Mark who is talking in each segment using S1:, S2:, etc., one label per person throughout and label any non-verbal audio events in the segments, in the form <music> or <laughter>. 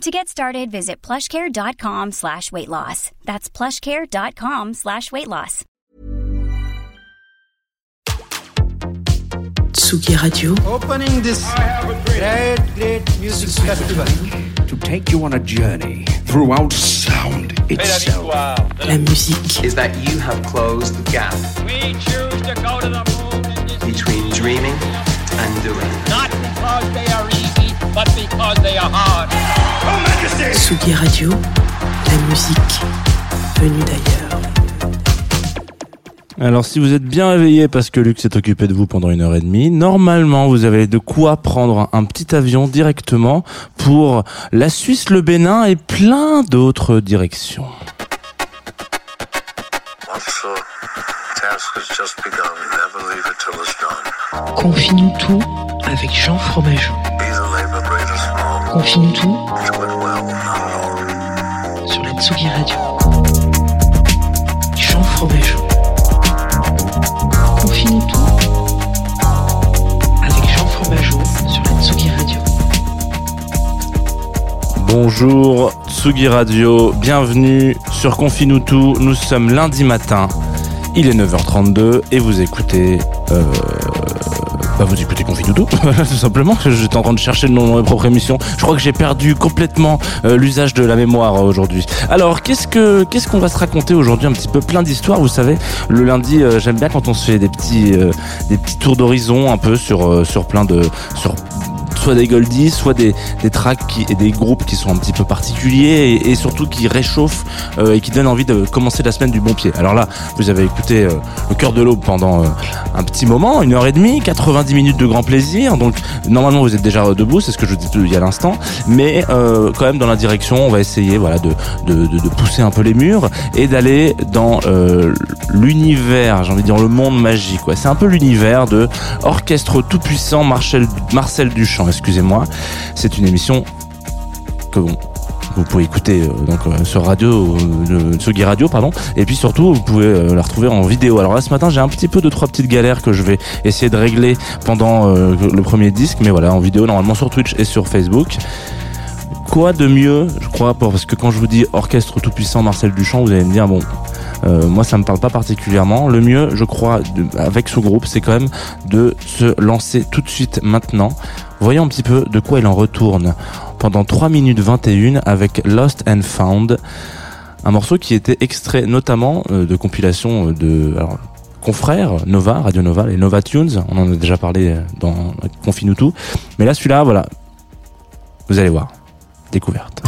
S1: To get started, visit plushcare.com slash weight loss. That's plushcare.com slash weight loss.
S2: Tsugi Radio.
S3: Opening this great, great music festival.
S4: to take you on a journey throughout sound itself.
S2: La musique.
S5: is that you have closed the gap
S6: We choose to go to the moon
S5: between dreaming and doing.
S6: not because they are easy, but because they are hard.
S2: Tsugi Radio. La musique venue d'ailleurs.
S7: Alors si vous êtes bien réveillé parce que Luc s'est occupé de vous pendant une heure et demie, normalement vous avez de quoi prendre un petit avion directement pour la Suisse, le Bénin et plein d'autres directions.
S2: Confine tout avec Jean Fromageau. Confine tout sur la Tsugi Radio. Jean Fromageau. Confine tout avec Jean Fromageau sur la Tsugi Radio.
S7: Bonjour Tsugi Radio, bienvenue sur Confinutu, nous sommes lundi matin, il est 9h32 et vous écoutez... Euh, bah vous écoutez Confinutu, tout simplement, j'étais en train de chercher le nom de ma propre émission, je crois que j'ai perdu complètement euh, l'usage de la mémoire euh, aujourd'hui. Alors qu'est-ce que qu'est-ce qu'on va se raconter aujourd'hui? Un petit peu plein d'histoires, vous savez, le lundi euh, j'aime bien quand on se fait des petits des petits tours d'horizon un peu sur sur plein de sur soit des goldies, soit des, tracks et des groupes qui sont un petit peu particuliers et, surtout qui réchauffent euh, et qui donnent envie de commencer la semaine du bon pied. Alors là, vous avez écouté euh, le cœur de l'aube pendant euh, un petit moment, une heure et demie, 90 minutes de grand plaisir. Donc normalement vous êtes déjà debout, c'est ce que je vous dis il y l'instant, mais quand même dans la direction, on va essayer voilà de, pousser un peu les murs et d'aller dans l'univers, j'ai envie de dire le monde magique. C'est un peu l'univers de orchestre tout puissant Marcel Duchamp. Excusez-moi, c'est une émission que vous pouvez écouter euh, donc euh, sur radio, euh, Tsugi Radio pardon, et puis surtout vous pouvez la retrouver en vidéo. Alors là ce matin j'ai un petit peu de trois petites galères que je vais essayer de régler pendant le premier disque, mais voilà en vidéo normalement sur Twitch et sur Facebook. Quoi de mieux, je crois, parce que quand je vous dis orchestre tout puissant Marcel Duchamp, vous allez me dire bon. euh, moi, ça me parle pas particulièrement. Le mieux, je crois, avec ce groupe, c'est quand même de se lancer tout de suite maintenant. Voyons un petit peu de quoi il en retourne pendant 3 minutes 21 avec Lost and Found, un morceau qui était extrait notamment euh, de compilation euh, de alors, confrères Nova, Radio Nova, les Nova Tunes, on en a déjà parlé dans Confinutu, mais là celui-là, voilà, vous allez voir, découverte.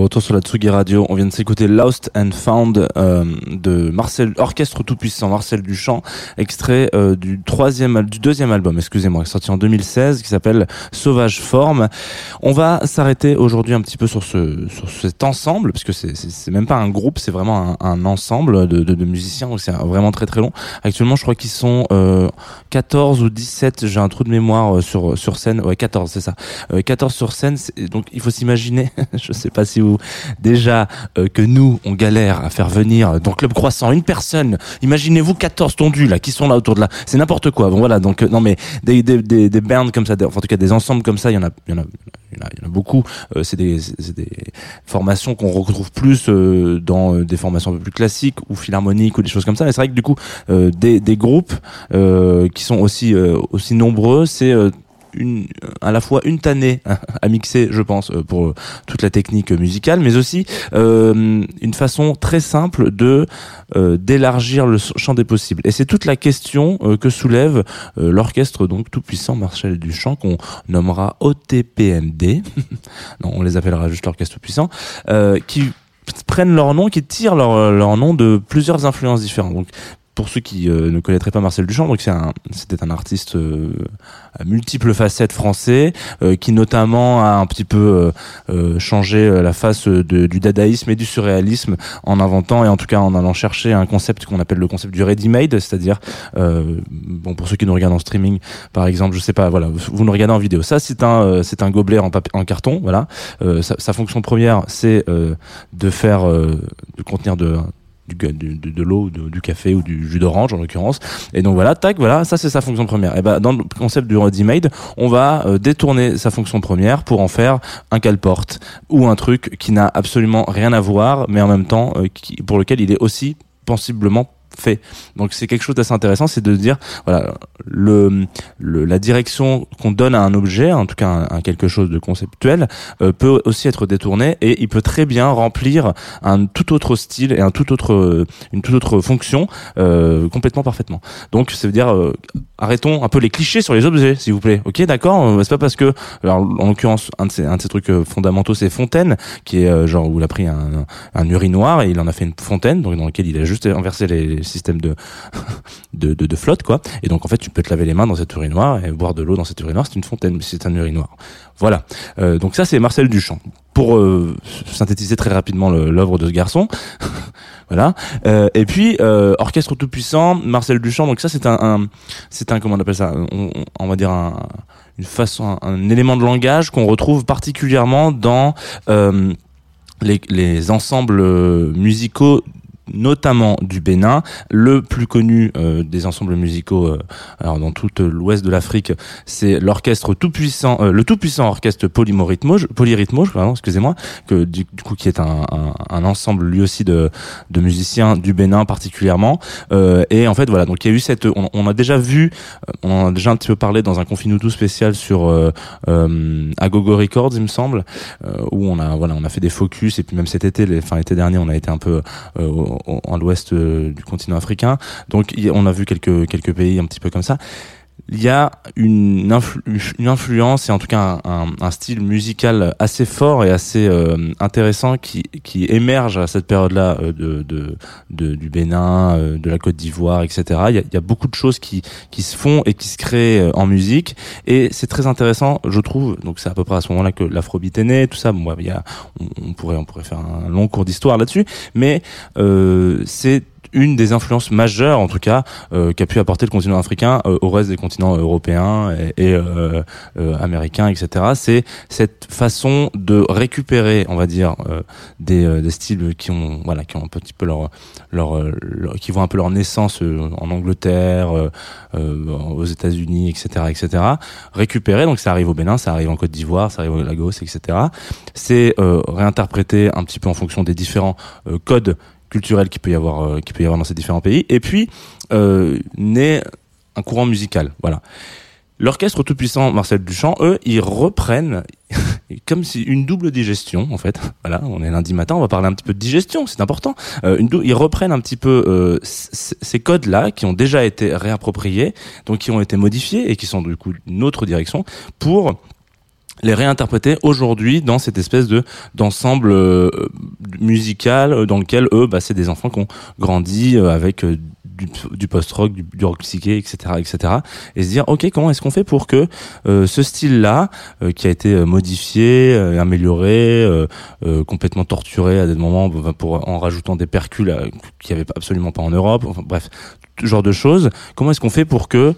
S7: Retour sur la Tsugi Radio. On vient de s'écouter Lost and Found euh, de Marcel Orchestre tout puissant Marcel Duchamp, extrait euh, du troisième, du deuxième album, excusez-moi, sorti en 2016, qui s'appelle Sauvage Forme. On va s'arrêter aujourd'hui un petit peu sur ce sur cet ensemble, parce que c'est c'est même pas un groupe, c'est vraiment un, ensemble de, musiciens. Donc c'est vraiment très très long. Actuellement, je crois qu'ils sont euh, 14 ou 17. J'ai un trou de mémoire euh, sur sur scène. Ouais, 14, c'est ça. Euh, 14 sur scène. Donc il faut s'imaginer. <laughs> je sais pas si vous déjà euh, que nous on galère à faire venir dans Club Croissant une personne. Imaginez-vous 14 tondus là qui sont là autour de là. C'est n'importe quoi. Voilà. Donc euh, non mais des des bands comme ça, des- en tout cas des ensembles comme ça, il y en a il y en a beaucoup. C'est des formations qu'on retrouve plus euh, dans des formations un peu plus classiques ou philharmoniques ou des choses comme ça. Mais c'est vrai que du coup des des groupes qui sont aussi aussi nombreux, c'est une, à la fois une tannée <laughs> à mixer, je pense, euh, pour euh, toute la technique musicale, mais aussi euh, une façon très simple de euh, d'élargir le champ des possibles. Et c'est toute la question euh, que soulève euh, l'orchestre donc tout puissant Marcel Duchamp qu'on nommera OTPMD. <laughs> non, on les appellera juste l'orchestre tout puissant, euh, qui prennent leur nom, qui tirent leur, leur nom de plusieurs influences différentes. Donc pour ceux qui euh, ne connaîtraient pas Marcel Duchamp, donc c'est un, c'était un artiste euh, à multiples facettes français, euh, qui notamment a un petit peu euh, euh, changé euh, la face du dadaïsme et du surréalisme en inventant et en tout cas en allant chercher un concept qu'on appelle le concept du ready-made, c'est-à-dire bon pour ceux qui nous regardent en streaming, par exemple, je sais pas, voilà, vous, nous regardez en vidéo, ça c'est un c'est un gobelet en, en carton, voilà. Sa, sa fonction première, c'est de faire de contenir de du, de, l'eau, du café ou du jus d'orange en l'occurrence. Et donc voilà, tac, voilà, ça c'est sa fonction première. Et ben dans le concept du ready-made, on va euh, détourner sa fonction première pour en faire un cale-porte ou un truc qui n'a absolument rien à voir, mais en même temps euh, qui, pour lequel il est aussi pensiblement Donc c'est quelque chose d'assez intéressant, c'est de dire voilà le, la direction qu'on donne à un objet, en tout cas un quelque chose de conceptuel, euh, peut aussi être détourné et il peut très bien remplir un tout autre style et un tout autre euh, une toute autre fonction euh, complètement parfaitement. Donc ça veut dire arrêtons un peu les clichés sur les objets, s'il vous plaît. Ok, d'accord. C'est pas parce que alors en l'occurrence un de ces trucs fondamentaux c'est Fontaine qui est genre où il a pris un, un urinoir et il en a fait une fontaine donc dans lequel il a juste inversé les systèmes <laughs> de de, de, flotte quoi. Et donc en fait tu peux te laver les mains dans cet urinoir et boire de l'eau dans cet urinoir. C'est une fontaine, mais c'est un urinoir. Voilà. Euh, donc ça c'est Marcel Duchamp. Pour euh, synthétiser très rapidement l'œuvre de ce garçon, <laughs> voilà. Euh, et puis orchestre tout puissant, Marcel Duchamp. Donc ça c'est un, c'est un comment on appelle ça? On, va dire un, une façon, un, élément de langage qu'on retrouve particulièrement dans les, les ensembles musicaux notamment du Bénin, le plus connu euh, des ensembles musicaux euh, alors dans tout euh, l'ouest de l'Afrique, c'est l'orchestre tout puissant euh, le tout puissant orchestre Polymorhythmo Polyrythmo, pardon, excusez-moi, que du, coup qui est un, un, un ensemble lui aussi de de musiciens du Bénin particulièrement. Euh, et en fait voilà, donc il y a eu cette on, on a déjà vu euh, on a déjà un petit peu parlé dans un Confinuto spécial sur Agogo Records, il me semble, où on a voilà, on a fait des focus et puis même cet été, les, enfin l'été dernier, on a été un peu à l'ouest euh, du continent africain. Donc on a vu quelques quelques pays un petit peu comme ça. Il y a une, influ- une influence et en tout cas un, style musical assez fort et assez euh, intéressant qui, qui émerge à cette période-là euh, de, du Bénin, euh, de la Côte d'Ivoire, etc. Il y, a, beaucoup de choses qui, qui se font et qui se créent en musique et c'est très intéressant, je trouve. Donc c'est à peu près à ce moment-là que l'afrobeat est né, tout ça. Bon, il y a, on, on pourrait on pourrait faire un long cours d'histoire là-dessus, mais c'est une des influences majeures, en tout cas, euh, qu'a pu apporter le continent africain euh, au reste des continents européens et, et, euh, euh, américains, etc. C'est cette façon de récupérer, on va dire, euh, des, euh, des styles qui ont, voilà, qui ont un petit peu leur, leur, leur- qui vont un peu leur naissance en Angleterre, aux États-Unis, etc., etc. Récupérer, donc ça arrive au Bénin, ça arrive en Côte d'Ivoire, ça arrive au Lagos, etc. C'est réinterprété un petit peu en fonction des différents codes culturels qu'il peut y avoir, euh, qu'il peut y avoir dans ces différents pays. Et puis euh, naît un courant musical, voilà. L'orchestre tout-puissant Marcel Duchamp, eux, ils reprennent <laughs> comme si une double digestion, en fait. Voilà, on est lundi matin, on va parler un petit peu de digestion, c'est important. Euh, une ils reprennent un petit peu euh, ces codes-là qui ont déjà été réappropriés, donc qui ont été modifiés et qui sont du coup d'une autre direction pour les réinterpréter aujourd'hui dans cette espèce de d'ensemble euh, musical euh, dans lequel eux bah, c'est des enfants qui ont grandi euh, avec euh, du, du post-rock, du, du rock psyché, etc., etc. Et se dire, ok, comment est-ce qu'on fait pour que euh, ce style-là, euh, qui a été euh, modifié, euh, amélioré, complètement torturé à des moments, bah, pour en rajoutant des percus là, qu'il n'y avait absolument pas en Europe, enfin bref, ce genre de choses. Comment est-ce qu'on fait pour que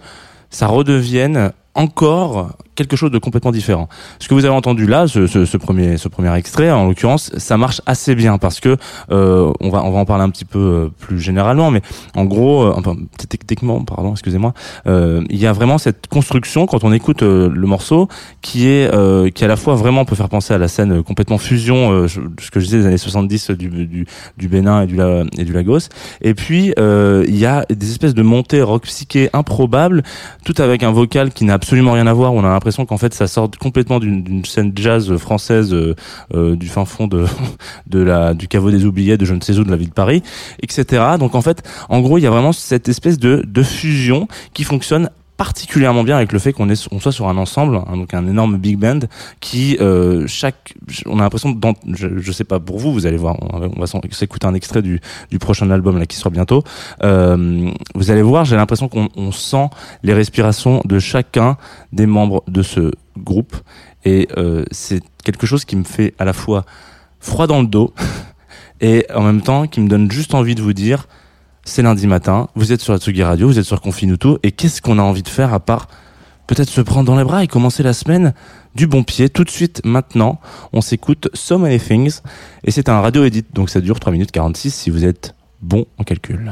S7: ça redevienne encore quelque chose de complètement différent. Ce que vous avez entendu là, ce, premier, ce premier extrait, en l'occurrence, ça marche assez bien parce que euh, on va, on va en parler un petit peu euh, plus généralement, mais en gros, euh, techniquement, pardon, excusez-moi, il y a vraiment cette construction quand on écoute le morceau qui est, qui à la fois vraiment peut faire penser à la scène complètement fusion, ce que je disais des années 70 du, Bénin et du, Lagos, et puis il y a des espèces de montées rock psyché improbables, tout avec un vocal qui n'a absolument rien à voir. On a l'impression qu'en fait ça sort complètement d'une scène jazz française euh, euh, du fin fond de <laughs> de la du caveau des oubliés de je ne sais où de la ville de Paris, etc. Donc en fait, en gros, il y a vraiment cette espèce de de fusion qui fonctionne particulièrement bien avec le fait qu'on soit sur un ensemble hein, donc un énorme big band qui euh, chaque on a l'impression je, je sais pas pour vous vous allez voir on va, va s'écouter un extrait du du prochain album qui sort bientôt. Euh, vous allez voir j'ai l'impression qu'on on sent les respirations de chacun des membres de ce groupe. Et euh, c'est quelque chose qui me fait à la fois froid dans le dos <laughs> et en même temps qui me donne juste envie de vous dire c'est lundi matin, vous êtes sur la Tsugi Radio, vous êtes sur Confinuto, et qu'est-ce qu'on a envie de faire à part peut-être se prendre dans les bras et commencer la semaine du bon pied tout de suite maintenant. On s'écoute So Many Things, et c'est un radio edit, donc ça dure 3 minutes 46 si vous êtes bon en calcul.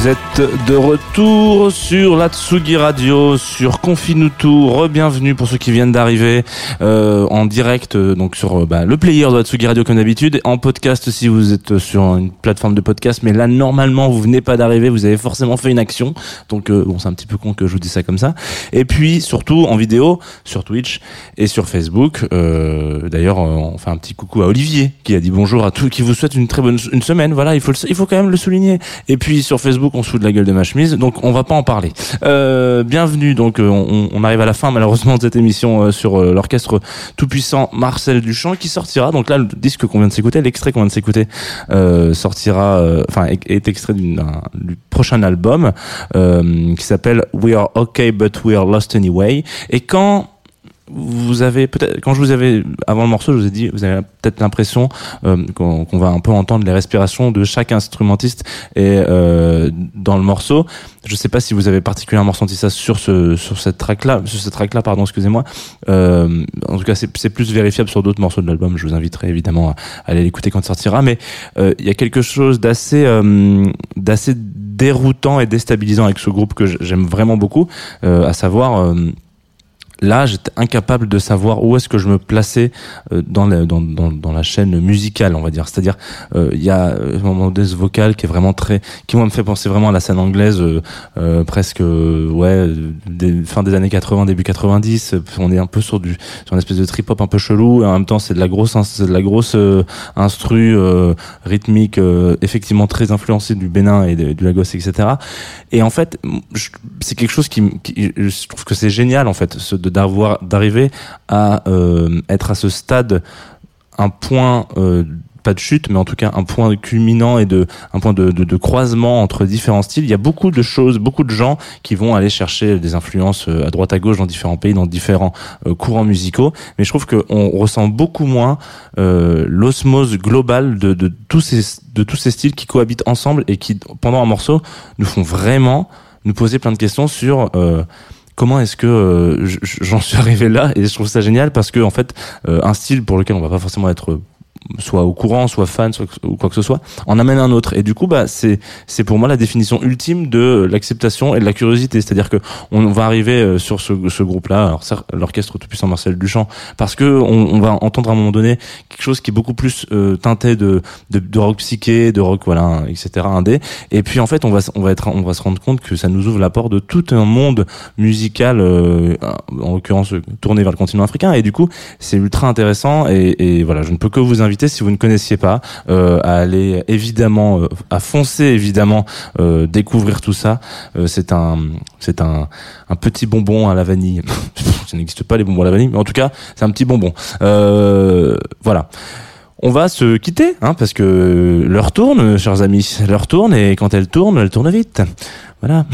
S7: Vous êtes de retour sur la Tsugi Radio, sur Confinutu. Re-bienvenue pour ceux qui viennent d'arriver euh, en direct, euh, donc sur euh, bah, le player de la Tsugi Radio comme d'habitude, en podcast si vous êtes sur une plateforme de podcast. Mais là, normalement, vous venez pas d'arriver, vous avez forcément fait une action. Donc euh, bon, c'est un petit peu con que je vous dise ça comme ça. Et puis surtout en vidéo sur Twitch et sur Facebook. D'ailleurs, on fait un petit coucou à Olivier qui a dit bonjour à tous, qui vous souhaite une très bonne une semaine. Voilà, il faut le- il faut quand même le souligner. Et puis sur Facebook, on se fout de la gueule de ma chemise, donc on va pas en parler. Euh, bienvenue. Donc euh, on, on arrive à la fin malheureusement de cette émission euh, sur euh, l'orchestre tout puissant Marcel Duchamp qui sortira. Donc là, le disque qu'on vient de s'écouter, l'extrait qu'on vient de s'écouter, sortira, enfin est, extrait d'un- du prochain album qui s'appelle We Are Okay But We Are Lost Anyway. Et quand vous avez peut-être quand je vous avais avant le morceau, je vous ai dit vous avez peut-être l'impression euh, qu'on va un peu entendre les respirations de chaque instrumentiste et euh, dans le morceau. Je sais pas si vous avez particulièrement ressenti ça sur ce sur cette track là, sur cette track là pardon, excusez-moi. Euh, en tout cas, c'est plus vérifiable sur d'autres morceaux de l'album. Je vous inviterai évidemment à aller l'écouter quand il sortira. Mais il y a quelque chose d'assez d'assez déroutant et déstabilisant avec ce groupe que j'aime vraiment beaucoup, à savoir. Euh, là, j'étais incapable de savoir où est-ce que je me plaçais euh, dans, la, dans, dans, dans la chaîne musicale, on va dire. C'est-à-dire, euh, il y a euh, donné ce vocal qui est vraiment très, qui moi me fait penser vraiment à la scène anglaise, euh, euh, presque, euh, ouais, fin des années 80, début 90. Euh, On est un peu sur du, sur une espèce de trip-hop un peu chelou. Et en même temps, c'est de la grosse, c'est de la grosse euh, instru euh, rythmique, euh, effectivement très influencée du Bénin et du Lagos, etc. Et en fait, c'est quelque chose qui, qui- je trouve que c'est génial en fait, d'avoir d'arriver à euh, être à ce stade un point euh, pas de chute, mais en tout cas un point culminant et de un point de, croisement entre différents styles. Il y a beaucoup de choses, beaucoup de gens qui vont aller chercher des influences euh, à droite à gauche dans différents pays, dans différents courants musicaux. Mais je trouve qu'on ressent beaucoup moins l'osmose globale de, de tous ces de tous ces styles qui cohabitent ensemble et qui pendant un morceau nous font vraiment nous poser plein de questions sur comment est-ce que euh, j'en suis <laughs> arrivé là? Et je trouve ça génial parce que en fait euh, un style pour lequel on va pas forcément être soit au courant, soit fan, soit ou quoi que ce soit, en amène un autre. Et du coup, bah, c'est c'est pour moi la définition ultime de l'acceptation et de la curiosité. C'est-à-dire que on va arriver euh, sur ce, ce groupe-là, l'orchestre tout puissant Marcel Duchamp, parce que on, on va entendre à un moment donné quelque chose qui est beaucoup plus euh, teinté de, de de rock psyché, de rock voilà, etc. indé. Et puis en fait, on va on va être on va se rendre compte que ça nous ouvre la porte de tout un monde musical, euh, en l'occurrence tourné vers le continent africain. Et du coup, c'est ultra intéressant. Et, et voilà, je ne peux que vous inviter si vous ne connaissiez pas euh, à aller évidemment, euh, à foncer évidemment euh, découvrir tout ça. Euh, c'est un c'est un un petit bonbon à la vanille. <laughs> ça n'existe pas les bonbons à la vanille, mais en tout cas, c'est un petit bonbon. Voilà. On va se quitter, hein, parce que l'heure tourne, chers amis. L'heure tourne, et quand elle tourne, elle tourne vite. Voilà.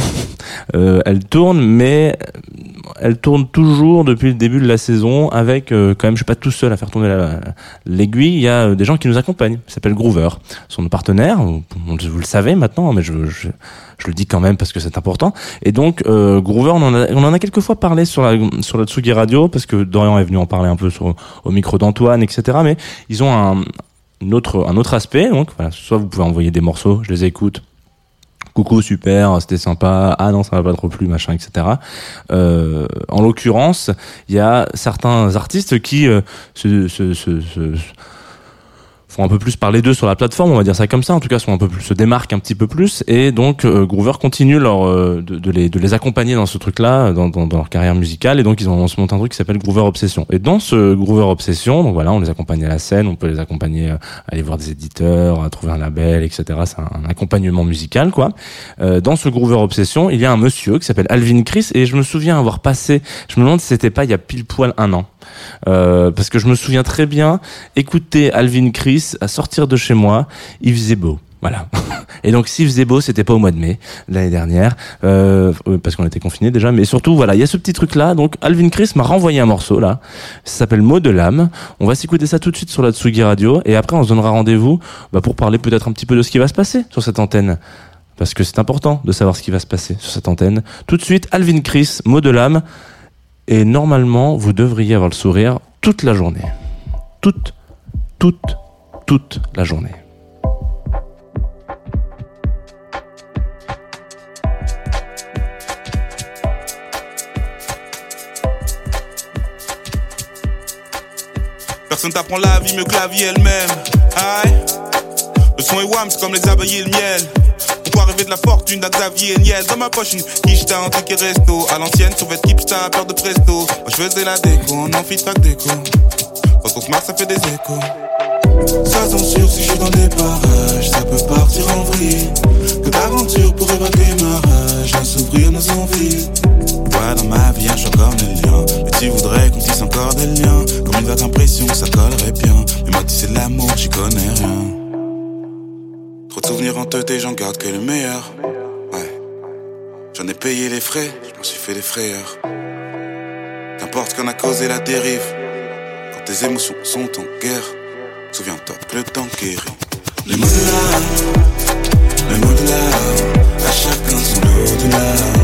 S7: Euh, elle tourne, mais elle tourne toujours depuis le début de la saison avec euh, quand même je suis pas tout seul à faire tourner la- l'aiguille. Il y a euh, des gens qui nous accompagnent. Ils s'appellent Groover. Sont nos partenaires. Vous, vous le savez maintenant mais je, je, je le dis quand même parce que c'est important. Et donc euh, Groover on en a a quelques fois parlé sur la sur la Tsugi Radio parce que Dorian est venu en parler un peu sur au micro d'Antoine etc mais ils ont un une autre un autre aspect. Donc voilà. Soit vous pouvez envoyer des morceaux. Je les écoute coucou super c'était sympa. Ah non ça m'a pas trop plu machin etc euh, en l'occurrence il y a certains artistes qui euh, se, se, se, se- font un peu plus parler d'eux sur la plateforme, on va dire ça comme ça, en tout cas sont un peu plus, se démarquent un petit peu plus, et donc euh, Groover continue leur, euh, de, de les, de les accompagner dans ce truc-là, dans, dans, dans leur carrière musicale, et donc ils ont on se monté un truc qui s'appelle Groover Obsession. Et dans ce Groover Obsession, donc voilà, on les accompagne à la scène, on peut les accompagner euh, à aller voir des éditeurs, à trouver un label, etc. C'est un, un accompagnement musical, quoi. Euh, dans ce Groover Obsession, il y a un monsieur qui s'appelle Alvin Chris, et je me souviens avoir passé, je me demande si c'était pas il y a pile poil un an. Euh, parce que je me souviens très bien écouter Alvin Chris à sortir de chez moi, il faisait beau. Voilà. <laughs> Et donc s'il faisait beau, c'était pas au mois de mai l'année dernière, euh, parce qu'on était confinés déjà. Mais surtout, voilà, il y a ce petit truc là. Donc Alvin Chris m'a renvoyé un morceau là. Ça s'appelle Mot de l'âme. On va s'écouter ça tout de suite sur la Tsugi Radio, et après on se donnera rendez-vous bah, pour parler peut-être un petit peu de ce qui va se passer sur cette antenne. Parce que c'est important de savoir ce qui va se passer sur cette antenne. Tout de suite, Alvin Chris, Mot de l'âme. Et normalement, vous devriez avoir le sourire toute la journée. Toute, toute, toute la journée.
S8: Personne t'apprend la vie mieux que la vie elle-même. Aïe. Le son est wham, c'est comme les abeilles et le miel. Pourquoi rêver de la fortune d'un Xavier Niel Dans ma poche une quiche, un ticket resto. À l'ancienne, sur votre hipster, peur de presto. Moi je faisais la déco, on en fit track déco. Quand on se marre, ça fait des échos. Ça sûr si je suis dans des parages, ça peut partir en vrille. Que d'aventure pour évacuer ma rage, à s'ouvrir nos envies. Ouais, dans ma vie, un choc comme les liens. Mais tu voudrais qu'on tisse encore des liens. Comme une vague impression ça collerait bien. Mais moi, tu sais, l'amour, j'y connais rien. Souvenirs en tête et j'en garde que le meilleur. Ouais. J'en ai payé les frais, je m'en suis fait des frayeurs. Qu'importe qu'on a causé la dérive. Quand tes émotions sont en guerre, souviens-toi que le temps guérit. Les mots de l'âme, les mots de l'âme, à chacun son lot de larmes.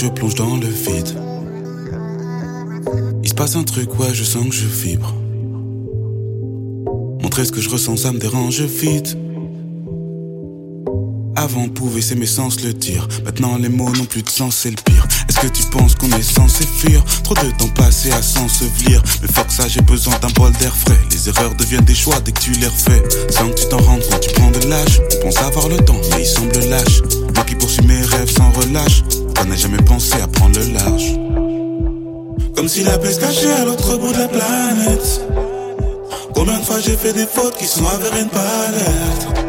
S8: Je plonge dans le vide, il se passe un truc, ouais, je sens que je vibre. Montrer ce que je ressens, ça me dérange vite. Avant, pouvait s'aimer sans se le dire. Maintenant, les mots n'ont plus de sens, c'est le pire. Est-ce que tu penses qu'on est censé fuir? Trop de temps passé à s'ensevelir. Mais fuck ça, j'ai besoin d'un bol d'air frais. Les erreurs deviennent des choix dès que tu les refais. Sans que tu t'en rendes compte, tu prends de l'âge. On pense avoir le temps, mais il semble lâche. Moi qui poursuis mes rêves sans relâche. On n'a jamais pensé à prendre le large. Comme si la paix se cachait à l'autre bout de la planète. Combien de fois j'ai fait des fautes qui sont avérées une palette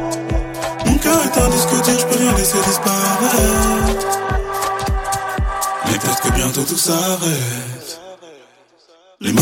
S8: Mon cœur est un disque dur, je peux rien laisser disparaître. Mais peut-être que bientôt tout s'arrête. Les mots